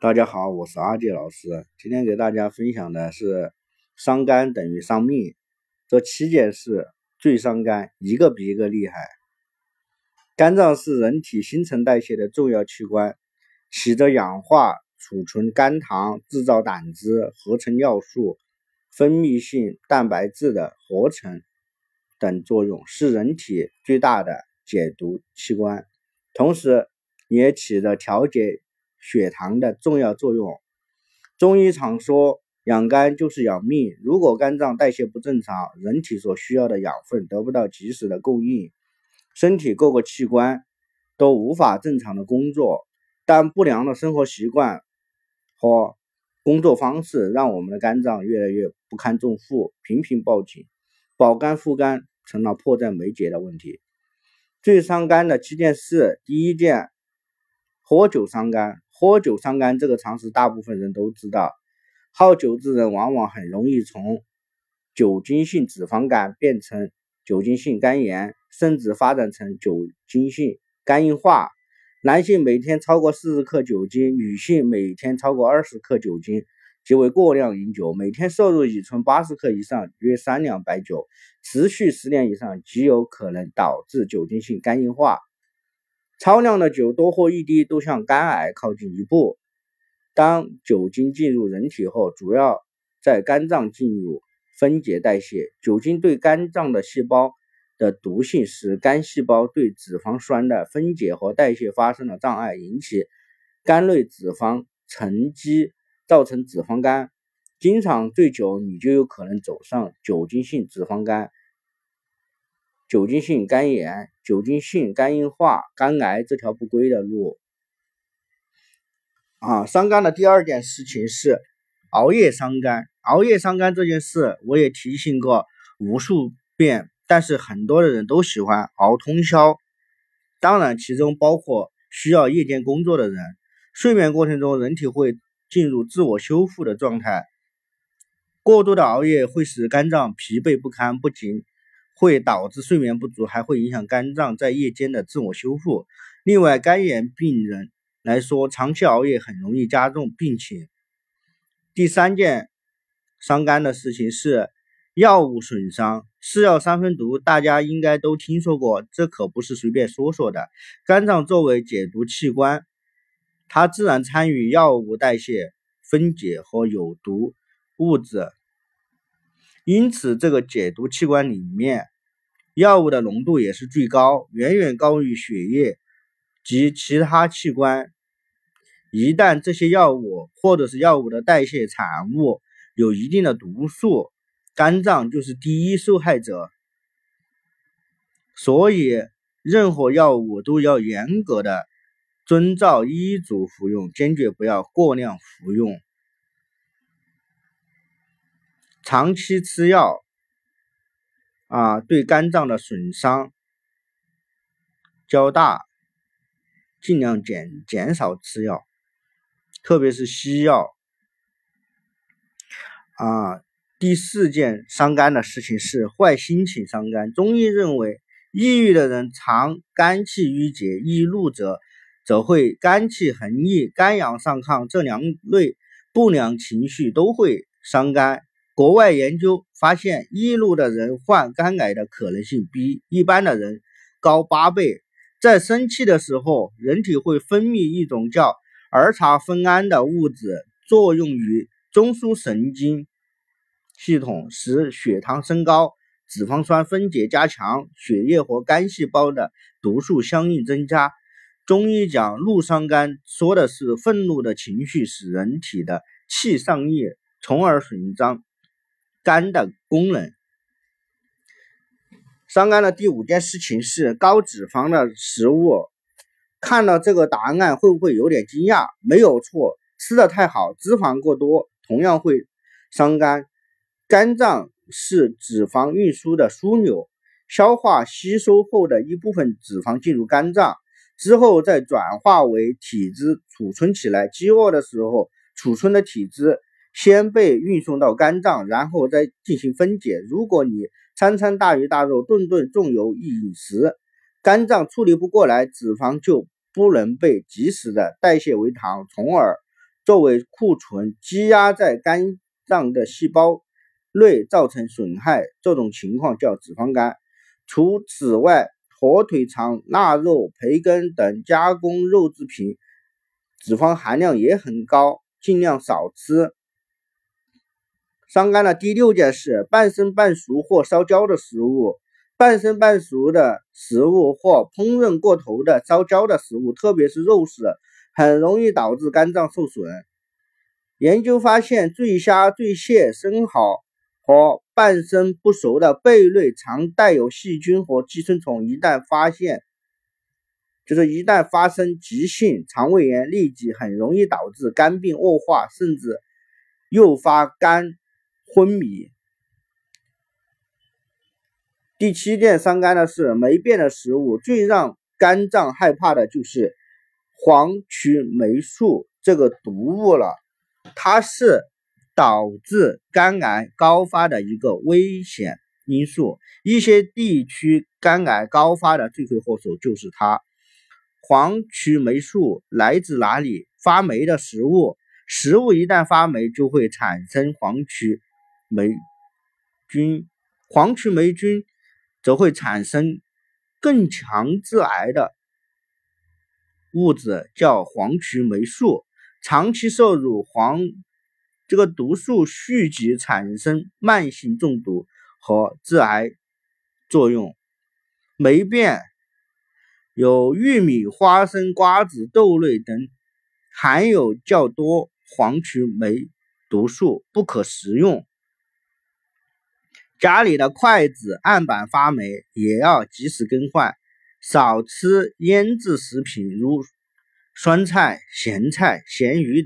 大家好，我是阿杰老师。今天给大家分享的是伤肝等于伤命，这七件事最伤肝，一个比一个厉害。肝脏是人体新陈代谢的重要器官，起着氧化、储存肝糖、制造胆汁、合成尿素、分泌性蛋白质的合成等作用，是人体最大的解毒器官，同时也起着调节。血糖的重要作用。中医常说，养肝就是养命。如果肝脏代谢不正常，人体所需要的养分得不到及时的供应，身体各个器官都无法正常的工作。但不良的生活习惯和工作方式，让我们的肝脏越来越不堪重负，频频报警，保肝护肝成了迫在眉睫的问题。最伤肝的七件事，第一件，喝酒伤肝。喝酒伤肝这个常识，大部分人都知道。好酒之人往往很容易从酒精性脂肪肝变成酒精性肝炎，甚至发展成酒精性肝硬化。男性每天超过四十克酒精，女性每天超过二十克酒精，即为过量饮酒。每天摄入乙醇八十克以上，约三两白酒，持续十年以上，极有可能导致酒精性肝硬化。超量的酒多喝一滴都向肝癌靠近一步。当酒精进入人体后，主要在肝脏进入分解代谢。酒精对肝脏的细胞的毒性，使肝细胞对脂肪酸的分解和代谢发生了障碍，引起肝内脂肪沉积，造成脂肪肝。经常醉酒，你就有可能走上酒精性脂肪肝。酒精性肝炎、酒精性肝硬化、肝癌这条不归的路啊！伤肝的第二件事情是熬夜伤肝。熬夜伤肝这件事，我也提醒过无数遍，但是很多的人都喜欢熬通宵。当然，其中包括需要夜间工作的人。睡眠过程中，人体会进入自我修复的状态。过度的熬夜会使肝脏疲惫不堪，不仅会导致睡眠不足，还会影响肝脏在夜间的自我修复。另外，肝炎病人来说，长期熬夜很容易加重病情。第三件伤肝的事情是药物损伤，是药三分毒，大家应该都听说过，这可不是随便说说的。肝脏作为解毒器官，它自然参与药物代谢、分解和有毒物质。因此，这个解毒器官里面，药物的浓度也是最高，远远高于血液及其他器官。一旦这些药物或者是药物的代谢产物有一定的毒素，肝脏就是第一受害者。所以，任何药物都要严格的遵照医嘱服用，坚决不要过量服用。长期吃药啊，对肝脏的损伤较大，尽量减减少吃药，特别是西药啊。第四件伤肝的事情是坏心情伤肝。中医认为，抑郁的人常肝气郁结，易怒者则会肝气横逆，肝阳上亢，这两类不良情绪都会伤肝。国外研究发现，易怒的人患肝癌的可能性比一般的人高八倍。在生气的时候，人体会分泌一种叫儿茶酚胺的物质，作用于中枢神经系统，使血糖升高，脂肪酸分解加强，血液和肝细胞的毒素相应增加。中医讲怒伤肝，说的是愤怒的情绪使人体的气上逆，从而损伤。肝的功能，伤肝的第五件事情是高脂肪的食物。看到这个答案会不会有点惊讶？没有错，吃的太好，脂肪过多同样会伤肝。肝脏是脂肪运输的枢纽，消化吸收后的一部分脂肪进入肝脏之后，再转化为体脂储存起来。饥饿的时候储存的体脂。先被运送到肝脏，然后再进行分解。如果你餐餐大鱼大肉，顿顿重油饮食，肝脏处理不过来，脂肪就不能被及时的代谢为糖，从而作为库存积压在肝脏的细胞内，造成损害。这种情况叫脂肪肝。除此外，火腿肠、腊肉、培根等加工肉制品脂肪含量也很高，尽量少吃。伤肝的第六件事：半生半熟或烧焦的食物。半生半熟的食物或烹饪过头的烧焦的食物，特别是肉食，很容易导致肝脏受损。研究发现，醉虾、醉蟹、生蚝和半生不熟的贝类常带有细菌和寄生虫，一旦发现，就是一旦发生急性肠胃炎，立即很容易导致肝病恶化，甚至诱发肝昏迷。第七件伤肝的是霉变的食物，最让肝脏害怕的就是黄曲霉素这个毒物了，它是导致肝癌高发的一个危险因素。一些地区肝癌高发的罪魁祸首就是它。黄曲霉素来自哪里？发霉的食物，食物一旦发霉，就会产生黄曲霉菌，黄曲霉菌。则会产生更强致癌的物质，叫黄曲霉素。长期摄入黄这个毒素，蓄积产生慢性中毒和致癌作用。霉变有玉米、花生、瓜子、豆类等含有较多黄曲霉毒素，不可食用。家里的筷子案板发霉，也要及时更换。少吃腌制食品，如酸菜、咸菜、咸鱼。